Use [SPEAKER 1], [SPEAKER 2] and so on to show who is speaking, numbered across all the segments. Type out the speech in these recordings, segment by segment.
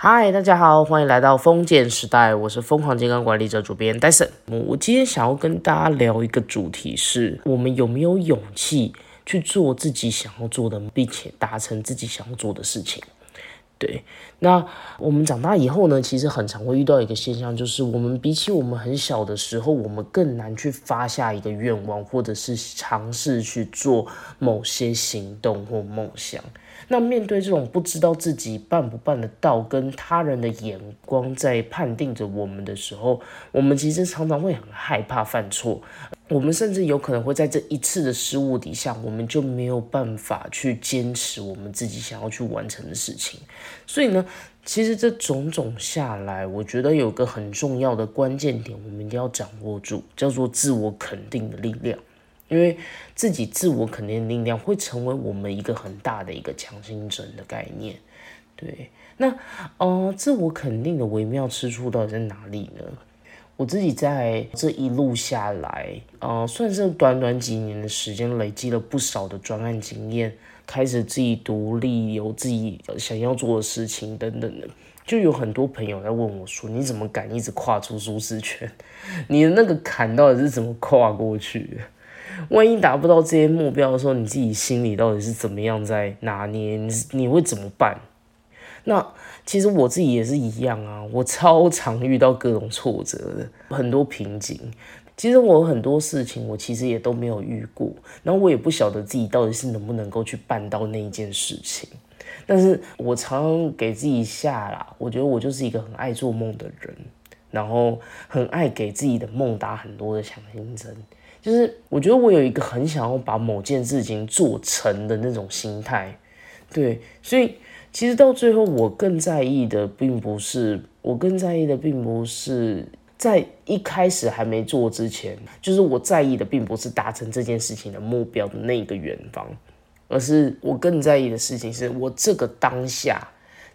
[SPEAKER 1] 嗨，大家好，欢迎来到封建时代，我是疯狂健康管理者主编戴森。我今天想要跟大家聊一个主题，是我们有没有勇气去做自己想要做的，并且达成自己想要做的事情。对，那我们长大以后呢，其实很常会遇到一个现象，就是我们比起我们很小的时候，我们更难去发下一个愿望，或者是尝试去做某些行动或梦想。那面对这种不知道自己办不办得到，跟他人的眼光在判定着我们的时候，我们其实常常会很害怕犯错。我们甚至有可能会在这一次的失误底下，我们就没有办法去坚持我们自己想要去完成的事情。所以呢，其实这种种下来，我觉得有个很重要的关键点，我们一定要掌握住，叫做自我肯定的力量。因为自己自我肯定的力量会成为我们一个很大的一个强心针的概念，对。那呃，自我肯定的微妙之处到底在哪里呢？我自己在这一路下来，呃，算是短短几年的时间，累积了不少的专案经验，开始自己独立，有自己想要做的事情等等的，就有很多朋友在问我说：“你怎么敢一直跨出舒适圈？你的那个坎到底是怎么跨过去的？”万一达不到这些目标的时候，你自己心里到底是怎么样在拿捏？你你会怎么办？那其实我自己也是一样啊，我超常遇到各种挫折的，很多瓶颈。其实我很多事情我其实也都没有遇过，然后我也不晓得自己到底是能不能够去办到那一件事情。但是我常常给自己下啦，我觉得我就是一个很爱做梦的人，然后很爱给自己的梦打很多的强心针。就是我觉得我有一个很想要把某件事情做成的那种心态，对，所以其实到最后我更在意的并不是我更在意的并不是在一开始还没做之前，就是我在意的并不是达成这件事情的目标的那个远方，而是我更在意的事情是我这个当下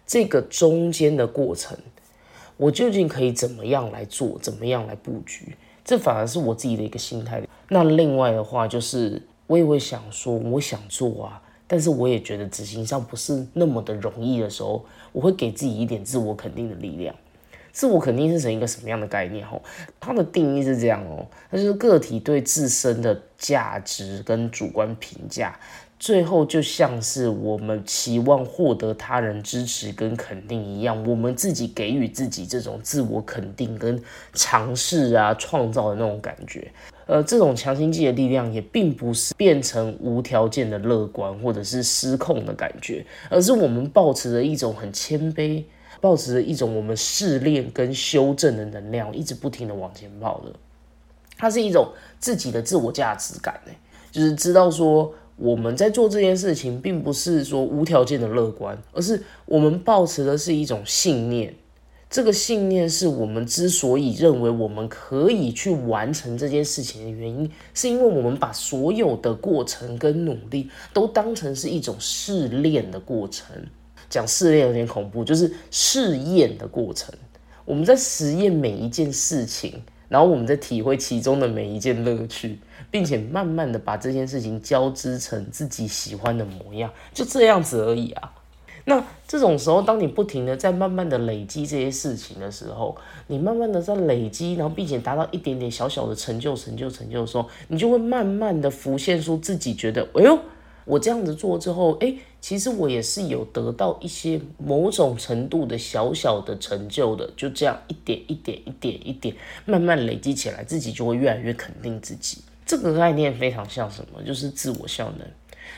[SPEAKER 1] 这个中间的过程，我究竟可以怎么样来做，怎么样来布局。这反而是我自己的一个心态。那另外的话，就是我也会想说，我想做啊，但是我也觉得执行上不是那么的容易的时候，我会给自己一点自我肯定的力量。自我肯定是成一个什么样的概念？吼，它的定义是这样哦，它就是个体对自身的价值跟主观评价。最后就像是我们期望获得他人支持跟肯定一样，我们自己给予自己这种自我肯定跟尝试啊创造的那种感觉。呃，这种强心剂的力量也并不是变成无条件的乐观或者是失控的感觉，而是我们保持着一种很谦卑，保持着一种我们试炼跟修正的能量，一直不停的往前跑的。它是一种自己的自我价值感呢，就是知道说。我们在做这件事情，并不是说无条件的乐观，而是我们抱持的是一种信念。这个信念是我们之所以认为我们可以去完成这件事情的原因，是因为我们把所有的过程跟努力都当成是一种试炼的过程。讲试炼有点恐怖，就是试验的过程。我们在实验每一件事情。然后我们在体会其中的每一件乐趣，并且慢慢的把这件事情交织成自己喜欢的模样，就这样子而已啊。那这种时候，当你不停的在慢慢的累积这些事情的时候，你慢慢的在累积，然后并且达到一点点小小的成就、成就、成就的时候，你就会慢慢的浮现出自己觉得，哎呦。我这样子做之后，哎，其实我也是有得到一些某种程度的小小的成就的，就这样一点一点一点一点慢慢累积起来，自己就会越来越肯定自己。这个概念非常像什么？就是自我效能。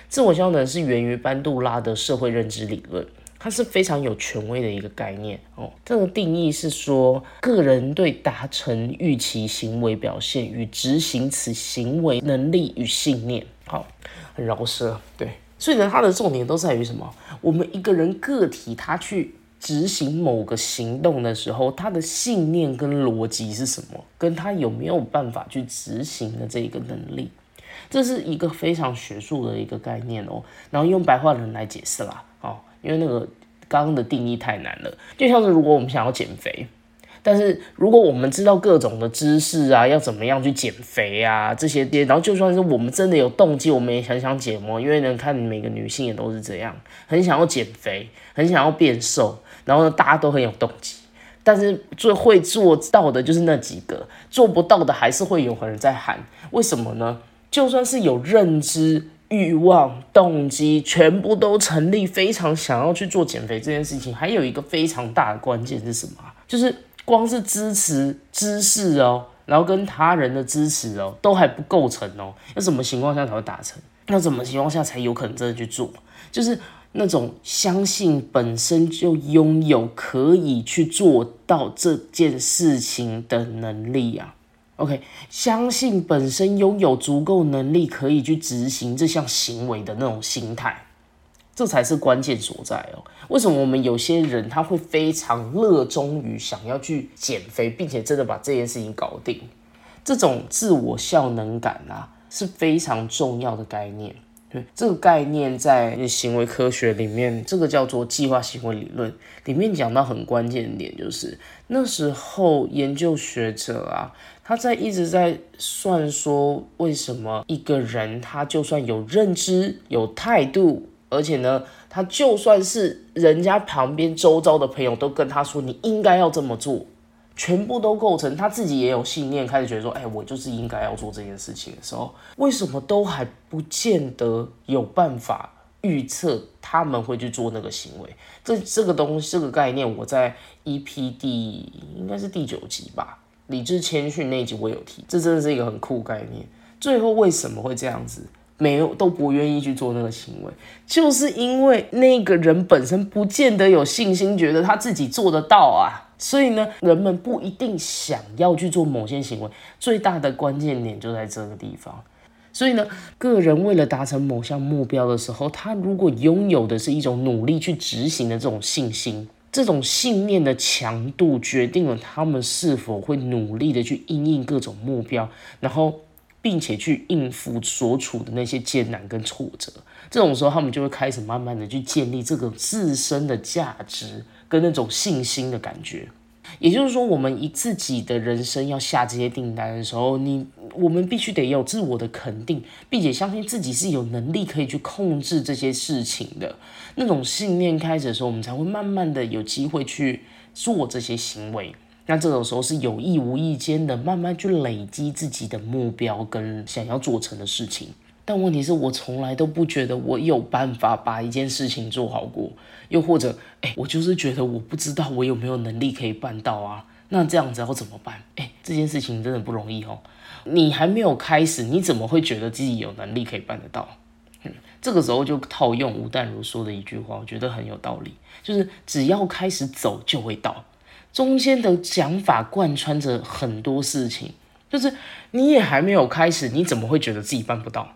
[SPEAKER 1] 自我效能是源于班杜拉的社会认知理论，它是非常有权威的一个概念哦。这个定义是说，个人对达成预期行为表现与执行此行为能力与信念。好，很饶舌，对，所以呢，它的重点都在于什么？我们一个人个体他去执行某个行动的时候，他的信念跟逻辑是什么？跟他有没有办法去执行的这一个能力，这是一个非常学术的一个概念哦。然后用白话人来解释啦，因为那个刚刚的定义太难了，就像是如果我们想要减肥。但是如果我们知道各种的知识啊，要怎么样去减肥啊这些，然后就算是我们真的有动机，我们也很想减哦，因为呢，看每个女性也都是这样，很想要减肥，很想要变瘦，然后呢，大家都很有动机。但是最会做到的就是那几个，做不到的还是会有人在喊。为什么呢？就算是有认知、欲望、动机，全部都成立，非常想要去做减肥这件事情，还有一个非常大的关键是什么？就是光是支持知识哦，然后跟他人的支持哦，都还不构成哦。那什么情况下才会达成？那什么情况下才有可能真的去做？就是。那种相信本身就拥有可以去做到这件事情的能力啊，OK，相信本身拥有足够能力可以去执行这项行为的那种心态，这才是关键所在哦。为什么我们有些人他会非常热衷于想要去减肥，并且真的把这件事情搞定？这种自我效能感啊，是非常重要的概念。对这个概念，在行为科学里面，这个叫做计划行为理论里面讲到很关键的点，就是那时候研究学者啊，他在一直在算说，为什么一个人他就算有认知、有态度，而且呢，他就算是人家旁边周遭的朋友都跟他说，你应该要这么做。全部都构成，他自己也有信念，开始觉得说，哎，我就是应该要做这件事情的时候，为什么都还不见得有办法预测他们会去做那个行为？这这个东西，这个概念，我在 EP 第应该是第九集吧，理智谦逊那一集我有提，这真的是一个很酷概念。最后为什么会这样子？没有都不愿意去做那个行为，就是因为那个人本身不见得有信心，觉得他自己做得到啊。所以呢，人们不一定想要去做某些行为，最大的关键点就在这个地方。所以呢，个人为了达成某项目标的时候，他如果拥有的是一种努力去执行的这种信心，这种信念的强度决定了他们是否会努力的去应应各种目标，然后并且去应付所处的那些艰难跟挫折。这种时候，他们就会开始慢慢的去建立这个自身的价值。跟那种信心的感觉，也就是说，我们以自己的人生要下这些订单的时候，你我们必须得有自我的肯定，并且相信自己是有能力可以去控制这些事情的那种信念。开始的时候，我们才会慢慢的有机会去做这些行为。那这种时候是有意无意间的慢慢去累积自己的目标跟想要做成的事情。但问题是我从来都不觉得我有办法把一件事情做好过，又或者，哎，我就是觉得我不知道我有没有能力可以办到啊？那这样子要怎么办？哎，这件事情真的不容易哦。你还没有开始，你怎么会觉得自己有能力可以办得到？嗯，这个时候就套用吴淡如说的一句话，我觉得很有道理，就是只要开始走就会到。中间的讲法贯穿着很多事情，就是你也还没有开始，你怎么会觉得自己办不到？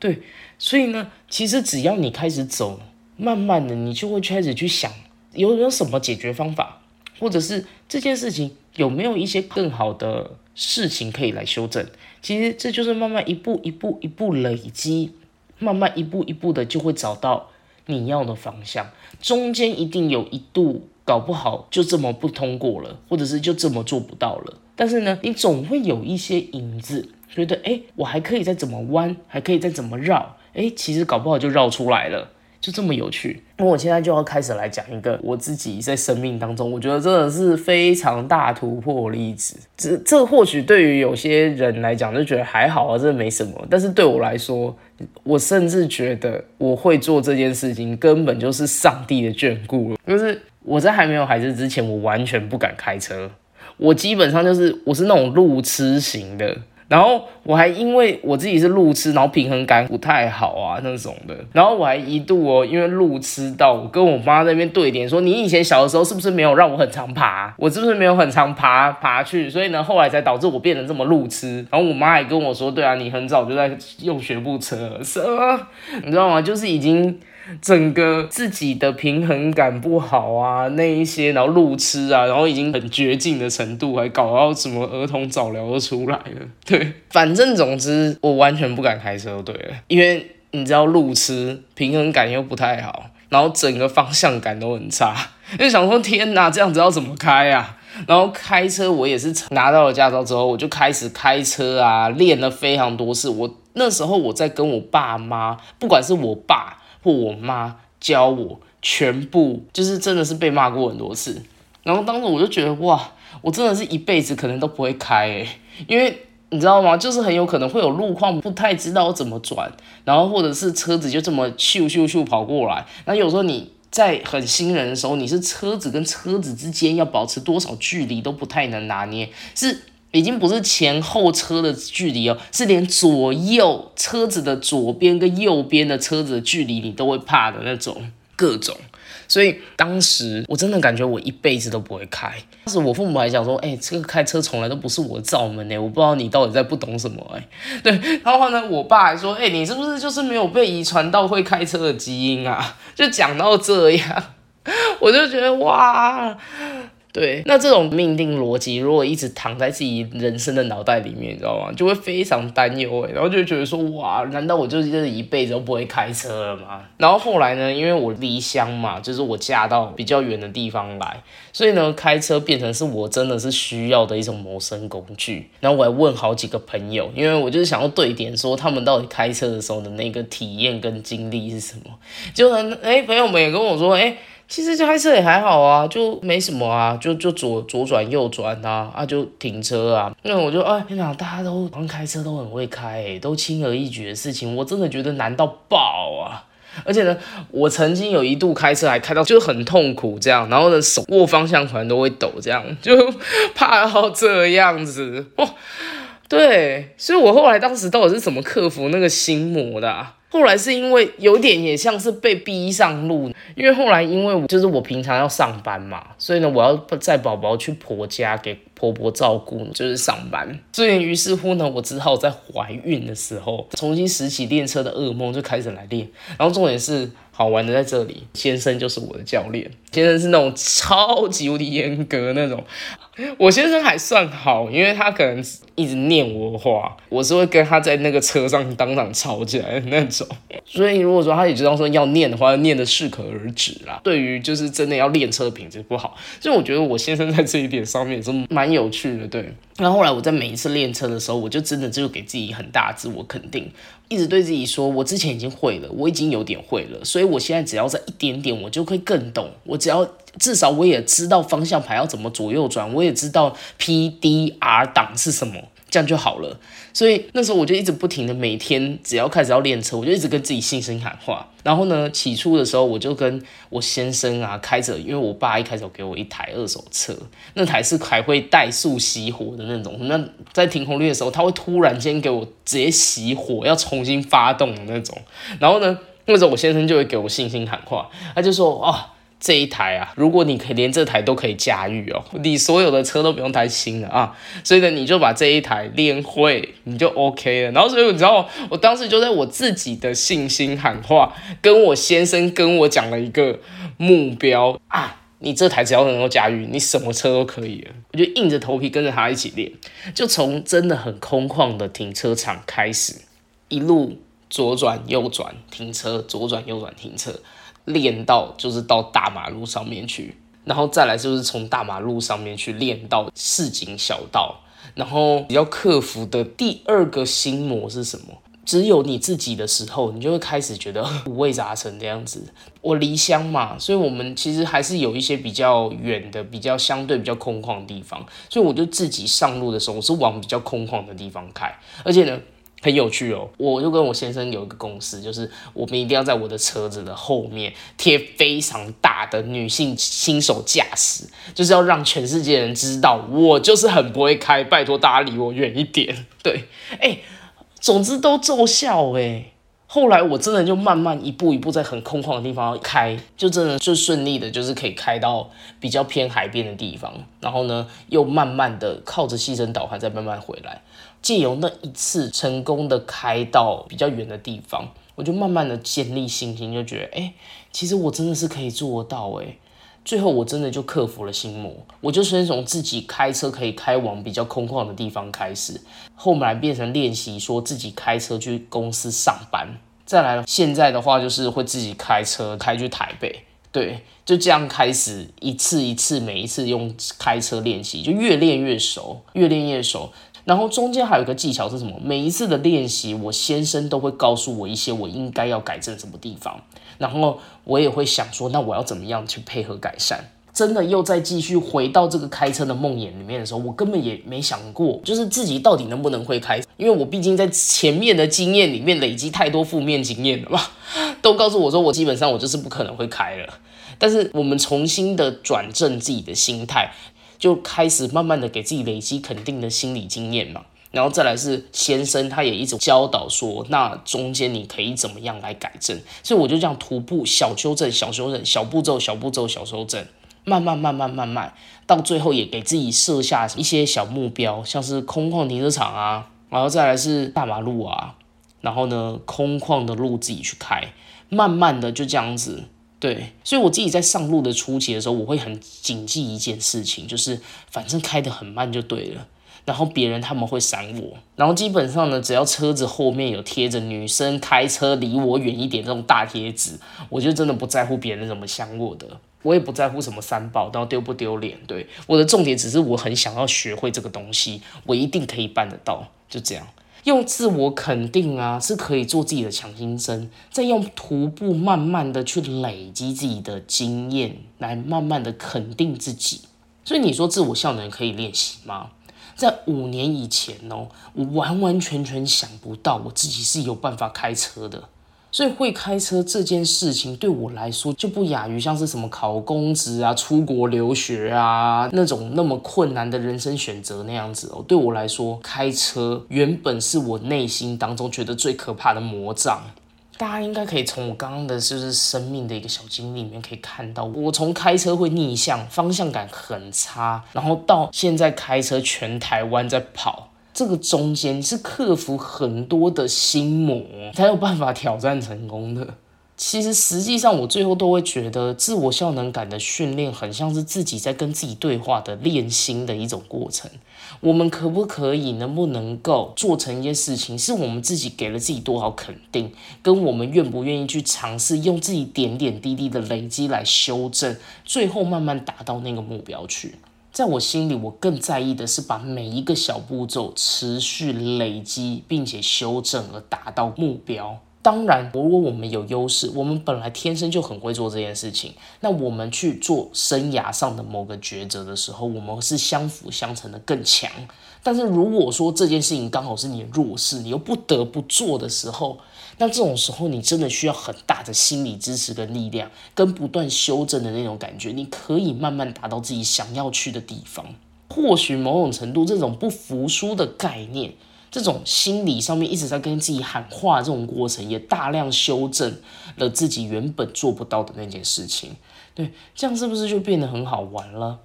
[SPEAKER 1] 对，所以呢，其实只要你开始走，慢慢的，你就会开始去想，有没有什么解决方法，或者是这件事情有没有一些更好的事情可以来修正。其实这就是慢慢一步一步一步累积，慢慢一步一步的就会找到你要的方向。中间一定有一度搞不好就这么不通过了，或者是就这么做不到了。但是呢，你总会有一些影子。觉得哎，我还可以再怎么弯，还可以再怎么绕，哎，其实搞不好就绕出来了，就这么有趣。那我现在就要开始来讲一个我自己在生命当中，我觉得真的是非常大突破例子。这这或许对于有些人来讲就觉得还好啊，这没什么。但是对我来说，我甚至觉得我会做这件事情，根本就是上帝的眷顾了。就是我在还没有孩子之前，我完全不敢开车，我基本上就是我是那种路痴型的。然后我还因为我自己是路痴，然后平衡感不太好啊那种的。然后我还一度哦，因为路痴到我跟我妈那边对点说，你以前小的时候是不是没有让我很常爬？我是不是没有很常爬爬去？所以呢，后来才导致我变得这么路痴。然后我妈也跟我说，对啊，你很早就在用学步车，什么？你知道吗？就是已经。整个自己的平衡感不好啊，那一些，然后路痴啊，然后已经很绝境的程度，还搞到什么儿童早疗都出来了。对，反正总之我完全不敢开车，对了，因为你知道路痴，平衡感又不太好，然后整个方向感都很差，就想说天哪，这样子要怎么开啊？然后开车我也是拿到了驾照之后，我就开始开车啊，练了非常多次。我那时候我在跟我爸妈，不管是我爸或我妈教我，全部就是真的是被骂过很多次。然后当时我就觉得哇，我真的是一辈子可能都不会开诶，因为你知道吗？就是很有可能会有路况不太知道怎么转，然后或者是车子就这么咻咻咻跑过来，那有时候你。在很新人的时候，你是车子跟车子之间要保持多少距离都不太能拿捏，是已经不是前后车的距离哦，是连左右车子的左边跟右边的车子的距离你都会怕的那种，各种。所以当时我真的感觉我一辈子都不会开。当时我父母还想说：“哎，这个开车从来都不是我的罩门呢，我不知道你到底在不懂什么。”哎，对。然后呢，我爸还说：“哎，你是不是就是没有被遗传到会开车的基因啊？”就讲到这样，我就觉得哇。对，那这种命定逻辑如果一直躺在自己人生的脑袋里面，你知道吗？就会非常担忧哎，然后就觉得说哇，难道我就是这一辈子都不会开车了吗？然后后来呢，因为我离乡嘛，就是我嫁到比较远的地方来，所以呢，开车变成是我真的是需要的一种谋生工具。然后我还问好几个朋友，因为我就是想要对点说他们到底开车的时候的那个体验跟经历是什么。就呢，哎，朋友们也跟我说，哎。其实开车也还好啊，就没什么啊，就就左左转右转啊，啊就停车啊。那我就哎，天哪，大家都好像开车都很会开，都轻而易举的事情，我真的觉得难到爆啊！而且呢，我曾经有一度开车还开到就很痛苦这样，然后呢手握方向盘都会抖，这样就怕到这样子哇。对，所以我后来当时到底是怎么克服那个心魔的？后来是因为有点也像是被逼上路，因为后来因为我就是我平常要上班嘛，所以呢我要载宝宝去婆家给婆婆照顾，就是上班，所以于是乎呢，我只好在怀孕的时候重新拾起练车的噩梦，就开始来练。然后重点是好玩的在这里，先生就是我的教练，先生是那种超级无敌严格那种。我先生还算好，因为他可能一直念我的话，我是会跟他在那个车上当场吵起来的那种。所以如果说他也知道说要念的话，念的适可而止啦。对于就是真的要练车品质不好，所以我觉得我先生在这一点上面是蛮有趣的。对，那后来我在每一次练车的时候，我就真的就给自己很大自我肯定，一直对自己说，我之前已经会了，我已经有点会了，所以我现在只要在一点点，我就会更懂。我只要。至少我也知道方向盘要怎么左右转，我也知道 P D R 档是什么，这样就好了。所以那时候我就一直不停的，每天只要开始要练车，我就一直跟自己信心喊话。然后呢，起初的时候我就跟我先生啊开着，因为我爸一开始给我一台二手车，那台是还会怠速熄火的那种。那在停红绿的时候，他会突然间给我直接熄火，要重新发动的那种。然后呢，那时候我先生就会给我信心喊话，他就说啊。这一台啊，如果你可以连这台都可以驾驭哦，你所有的车都不用担心了啊。所以呢，你就把这一台练会，你就 OK 了。然后所以你知道，我当时就在我自己的信心喊话，跟我先生跟我讲了一个目标啊，你这台只要能够驾驭，你什么车都可以。我就硬着头皮跟着他一起练，就从真的很空旷的停车场开始，一路左转右转停车，左转右转停车。练到就是到大马路上面去，然后再来就是从大马路上面去练到市井小道，然后要克服的第二个心魔是什么？只有你自己的时候，你就会开始觉得五味杂陈这样子。我离乡嘛，所以我们其实还是有一些比较远的、比较相对比较空旷的地方，所以我就自己上路的时候，我是往比较空旷的地方开，而且呢。很有趣哦，我就跟我先生有一个共识，就是我们一定要在我的车子的后面贴非常大的女性新手驾驶，就是要让全世界人知道我就是很不会开，拜托大家离我远一点。对，哎，总之都奏效哎。后来我真的就慢慢一步一步在很空旷的地方开，就真的就顺利的，就是可以开到比较偏海边的地方，然后呢又慢慢的靠着牺牲导航再慢慢回来。借由那一次成功的开到比较远的地方，我就慢慢的建立信心，就觉得，哎，其实我真的是可以做到，哎，最后我真的就克服了心魔，我就先从自己开车可以开往比较空旷的地方开始，后来变成练习说自己开车去公司上班，再来，现在的话就是会自己开车开去台北。对，就这样开始一次一次，每一次用开车练习，就越练越熟，越练越熟。然后中间还有一个技巧是什么？每一次的练习，我先生都会告诉我一些我应该要改正什么地方，然后我也会想说，那我要怎么样去配合改善？真的又再继续回到这个开车的梦魇里面的时候，我根本也没想过，就是自己到底能不能会开，因为我毕竟在前面的经验里面累积太多负面经验了嘛，都告诉我说我基本上我就是不可能会开了。但是我们重新的转正自己的心态。就开始慢慢的给自己累积肯定的心理经验嘛，然后再来是先生他也一直教导说，那中间你可以怎么样来改正，所以我就这样徒步小修正、小修正、小步骤、小步骤、小修正，慢慢慢慢慢慢，到最后也给自己设下一些小目标，像是空旷停车场啊，然后再来是大马路啊，然后呢空旷的路自己去开，慢慢的就这样子。对，所以我自己在上路的初期的时候，我会很谨记一件事情，就是反正开得很慢就对了。然后别人他们会闪我，然后基本上呢，只要车子后面有贴着“女生开车离我远一点”这种大贴纸，我就真的不在乎别人怎么想我的，我也不在乎什么三宝，然后丢不丢脸。对，我的重点只是我很想要学会这个东西，我一定可以办得到，就这样。用自我肯定啊，是可以做自己的强心针，再用徒步慢慢的去累积自己的经验，来慢慢的肯定自己。所以你说自我效能可以练习吗？在五年以前哦，我完完全全想不到我自己是有办法开车的。所以会开车这件事情对我来说就不亚于像是什么考公职啊、出国留学啊那种那么困难的人生选择那样子哦。对我来说，开车原本是我内心当中觉得最可怕的魔障。大家应该可以从我刚刚的就是生命的一个小经历里面可以看到，我从开车会逆向、方向感很差，然后到现在开车全台湾在跑。这个中间是克服很多的心魔，才有办法挑战成功的。其实实际上，我最后都会觉得，自我效能感的训练很像是自己在跟自己对话的练心的一种过程。我们可不可以，能不能够做成一件事情，是我们自己给了自己多少肯定，跟我们愿不愿意去尝试，用自己点点滴滴的累积来修正，最后慢慢达到那个目标去。在我心里，我更在意的是把每一个小步骤持续累积，并且修正而达到目标。当然，如果我们有优势，我们本来天生就很会做这件事情，那我们去做生涯上的某个抉择的时候，我们是相辅相成的更强。但是如果说这件事情刚好是你的弱势，你又不得不做的时候，那这种时候你真的需要很大的心理支持跟力量，跟不断修正的那种感觉，你可以慢慢达到自己想要去的地方。或许某种程度，这种不服输的概念。这种心理上面一直在跟自己喊话，这种过程也大量修正了自己原本做不到的那件事情。对，这样是不是就变得很好玩了？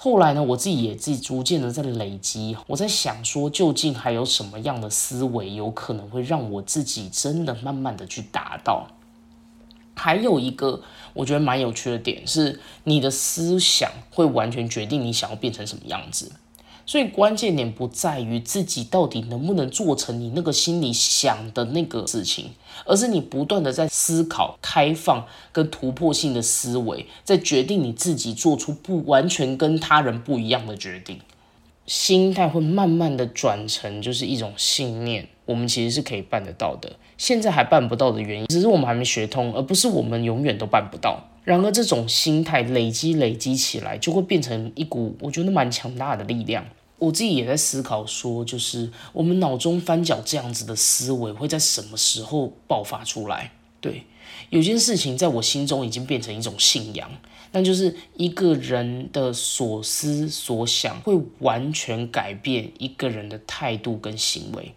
[SPEAKER 1] 后来呢，我自己也自己逐渐的在累积，我在想说，究竟还有什么样的思维有可能会让我自己真的慢慢的去达到？还有一个我觉得蛮有趣的点是，你的思想会完全决定你想要变成什么样子。所以关键点不在于自己到底能不能做成你那个心里想的那个事情，而是你不断的在思考、开放跟突破性的思维，在决定你自己做出不完全跟他人不一样的决定。心态会慢慢的转成就是一种信念，我们其实是可以办得到的。现在还办不到的原因，只是我们还没学通，而不是我们永远都办不到。然而这种心态累积累积起来，就会变成一股我觉得蛮强大的力量。我自己也在思考，说就是我们脑中翻搅这样子的思维会在什么时候爆发出来？对，有件事情在我心中已经变成一种信仰，那就是一个人的所思所想会完全改变一个人的态度跟行为。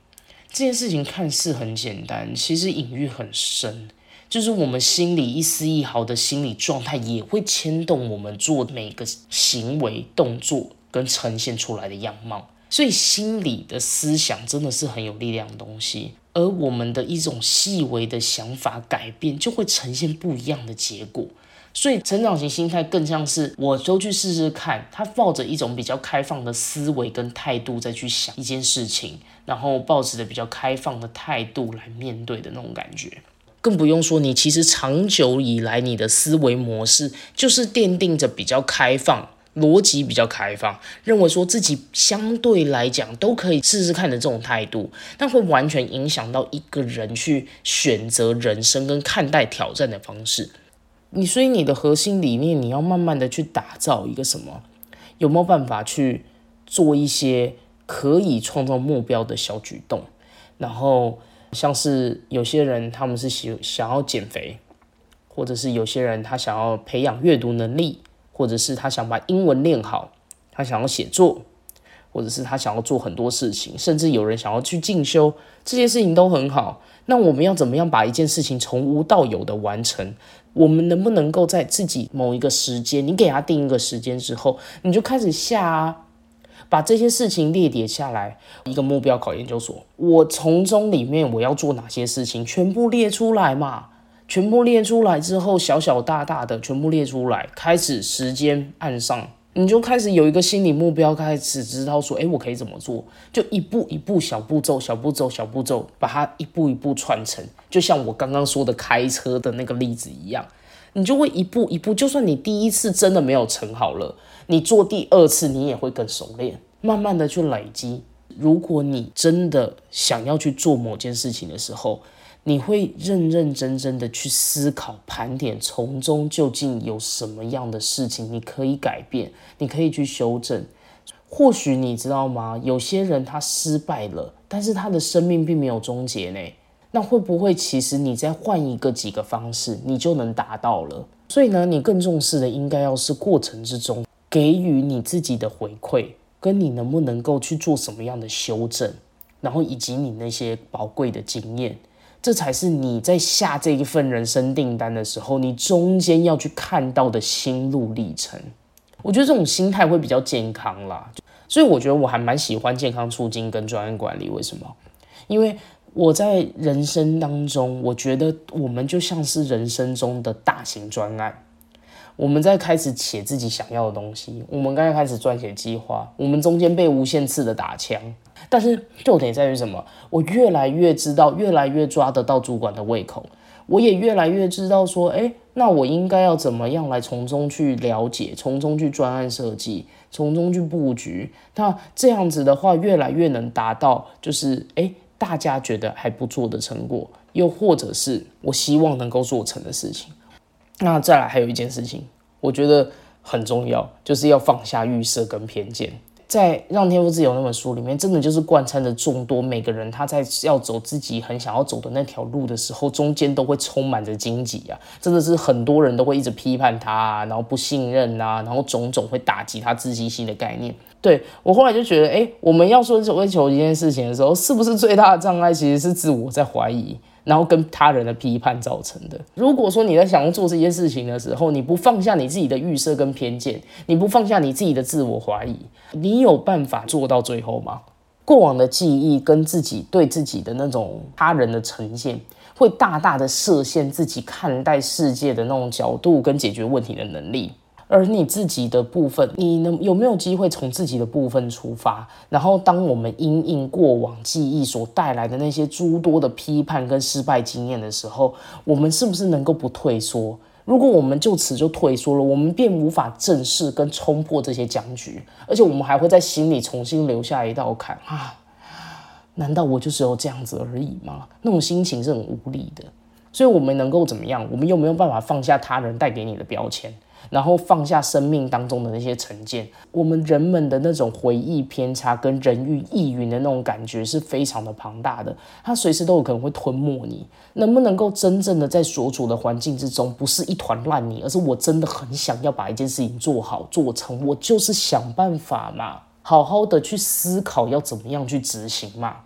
[SPEAKER 1] 这件事情看似很简单，其实隐喻很深，就是我们心里一丝一毫的心理状态也会牵动我们做每个行为动作。跟呈现出来的样貌，所以心理的思想真的是很有力量的东西，而我们的一种细微的想法改变，就会呈现不一样的结果。所以成长型心态更像是我都去试试看，他抱着一种比较开放的思维跟态度再去想一件事情，然后抱持着比较开放的态度来面对的那种感觉。更不用说你其实长久以来你的思维模式就是奠定着比较开放。逻辑比较开放，认为说自己相对来讲都可以试试看的这种态度，但会完全影响到一个人去选择人生跟看待挑战的方式。你所以你的核心理念，你要慢慢的去打造一个什么？有没有办法去做一些可以创造目标的小举动？然后像是有些人他们是喜想要减肥，或者是有些人他想要培养阅读能力。或者是他想把英文练好，他想要写作，或者是他想要做很多事情，甚至有人想要去进修，这些事情都很好。那我们要怎么样把一件事情从无到有的完成？我们能不能够在自己某一个时间，你给他定一个时间之后，你就开始下啊，把这些事情列叠下来，一个目标考研究所，我从中里面我要做哪些事情，全部列出来嘛。全部列出来之后，小小大大的全部列出来，开始时间按上，你就开始有一个心理目标，开始知道说，哎，我可以怎么做？就一步一步，小步骤，小步骤，小步骤，把它一步一步串成，就像我刚刚说的开车的那个例子一样，你就会一步一步，就算你第一次真的没有成好了，你做第二次你也会更熟练，慢慢的去累积。如果你真的想要去做某件事情的时候，你会认认真真的去思考、盘点，从中究竟有什么样的事情你可以改变，你可以去修正。或许你知道吗？有些人他失败了，但是他的生命并没有终结呢。那会不会其实你再换一个几个方式，你就能达到了？所以呢，你更重视的应该要是过程之中给予你自己的回馈，跟你能不能够去做什么样的修正，然后以及你那些宝贵的经验。这才是你在下这一份人生订单的时候，你中间要去看到的心路历程。我觉得这种心态会比较健康啦，所以我觉得我还蛮喜欢健康促进跟专业管理。为什么？因为我在人生当中，我觉得我们就像是人生中的大型专案。我们在开始写自己想要的东西，我们刚刚开始撰写计划，我们中间被无限次的打枪。但是重点在于什么？我越来越知道，越来越抓得到主管的胃口，我也越来越知道说，哎，那我应该要怎么样来从中去了解，从中去专案设计，从中去布局。那这样子的话，越来越能达到，就是哎，大家觉得还不错的成果，又或者是我希望能够做成的事情。那再来还有一件事情，我觉得很重要，就是要放下预设跟偏见。在《让天赋自由》那本书里面，真的就是贯穿着众多每个人他在要走自己很想要走的那条路的时候，中间都会充满着荆棘啊！真的是很多人都会一直批判他，然后不信任啊，然后种种会打击他自信心的概念。对我后来就觉得，哎，我们要说追求一件事情的时候，是不是最大的障碍其实是自我在怀疑？然后跟他人的批判造成的。如果说你在想要做这件事情的时候，你不放下你自己的预设跟偏见，你不放下你自己的自我怀疑，你有办法做到最后吗？过往的记忆跟自己对自己的那种他人的呈现，会大大的设限自己看待世界的那种角度跟解决问题的能力。而你自己的部分，你能有没有机会从自己的部分出发？然后，当我们因应过往记忆所带来的那些诸多的批判跟失败经验的时候，我们是不是能够不退缩？如果我们就此就退缩了，我们便无法正视跟冲破这些僵局，而且我们还会在心里重新留下一道坎啊！难道我就只有这样子而已吗？那种心情是很无力的。所以，我们能够怎么样？我们又没有办法放下他人带给你的标签。然后放下生命当中的那些成见，我们人们的那种回忆偏差跟人云亦云的那种感觉是非常的庞大的，它随时都有可能会吞没你。能不能够真正的在所处的环境之中，不是一团烂泥，而是我真的很想要把一件事情做好做成，我就是想办法嘛，好好的去思考要怎么样去执行嘛。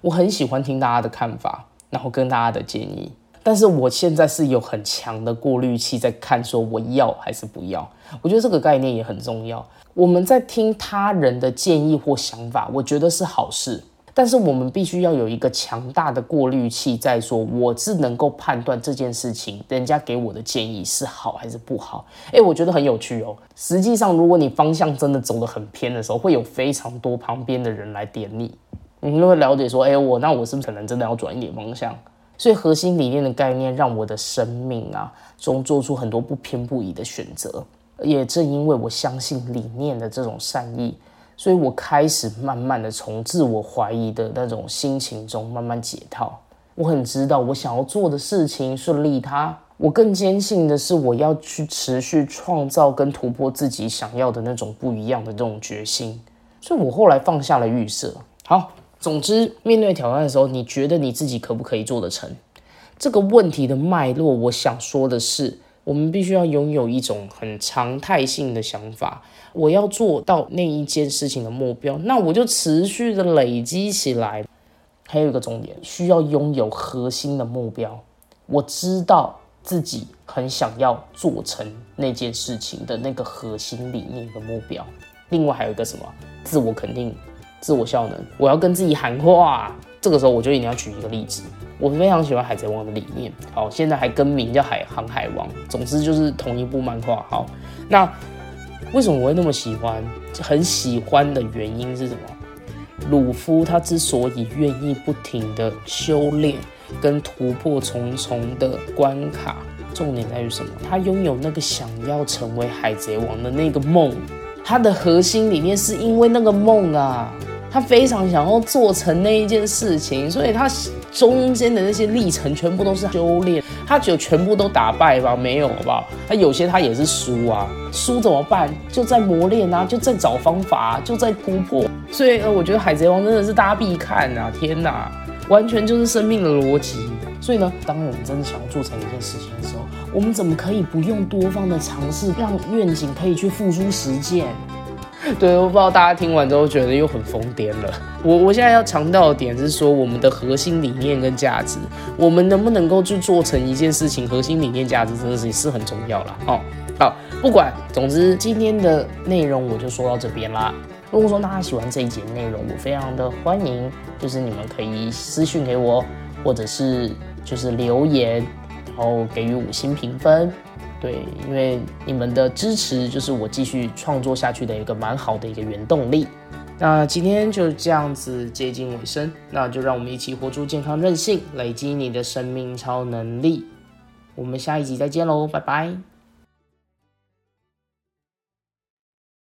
[SPEAKER 1] 我很喜欢听大家的看法，然后跟大家的建议。但是我现在是有很强的过滤器在看，说我要还是不要。我觉得这个概念也很重要。我们在听他人的建议或想法，我觉得是好事。但是我们必须要有一个强大的过滤器，在说我是能够判断这件事情，人家给我的建议是好还是不好。诶，我觉得很有趣哦。实际上，如果你方向真的走得很偏的时候，会有非常多旁边的人来点你，你就会了解说，诶，我那我是不是可能真的要转一点方向？所以核心理念的概念让我的生命啊中做出很多不偏不倚的选择。也正因为我相信理念的这种善意，所以我开始慢慢的从自我怀疑的那种心情中慢慢解套。我很知道我想要做的事情顺利，它我更坚信的是我要去持续创造跟突破自己想要的那种不一样的这种决心。所以我后来放下了预设。好，总之面对挑战的时候，你觉得你自己可不可以做得成？这个问题的脉络，我想说的是。我们必须要拥有一种很常态性的想法，我要做到那一件事情的目标，那我就持续的累积起来。还有一个重点，需要拥有核心的目标。我知道自己很想要做成那件事情的那个核心理念的目标。另外还有一个什么？自我肯定、自我效能。我要跟自己喊话。这个时候，我就一定要举一个例子。我非常喜欢《海贼王》的理念，好，现在还更名叫《海航海王》。总之就是同一部漫画。好，那为什么我会那么喜欢？很喜欢的原因是什么？鲁夫他之所以愿意不停的修炼跟突破重重的关卡，重点在于什么？他拥有那个想要成为海贼王的那个梦。他的核心理念是因为那个梦啊。他非常想要做成那一件事情，所以他中间的那些历程全部都是修炼。他就全部都打败吧？没有，好不好？他有些他也是输啊，输怎么办？就在磨练啊，就在找方法，就在突破。所以呃，我觉得《海贼王》真的是大家必看啊！天哪，完全就是生命的逻辑。所以呢，当我们真的想要做成一件事情的时候，我们怎么可以不用多方的尝试，让愿景可以去付诸实践？对，我不知道大家听完之后觉得又很疯癫了。我我现在要强调的点是说，我们的核心理念跟价值，我们能不能够去做成一件事情，核心理念价值这个事情是很重要了。哦，好，不管，总之今天的内容我就说到这边啦。如果说大家喜欢这一节内容，我非常的欢迎，就是你们可以私信给我，或者是就是留言，然后给予五星评分。对，因为你们的支持就是我继续创作下去的一个蛮好的一个原动力。那今天就这样子接近尾声，那就让我们一起活出健康韧性，累积你的生命超能力。我们下一集再见喽，拜拜。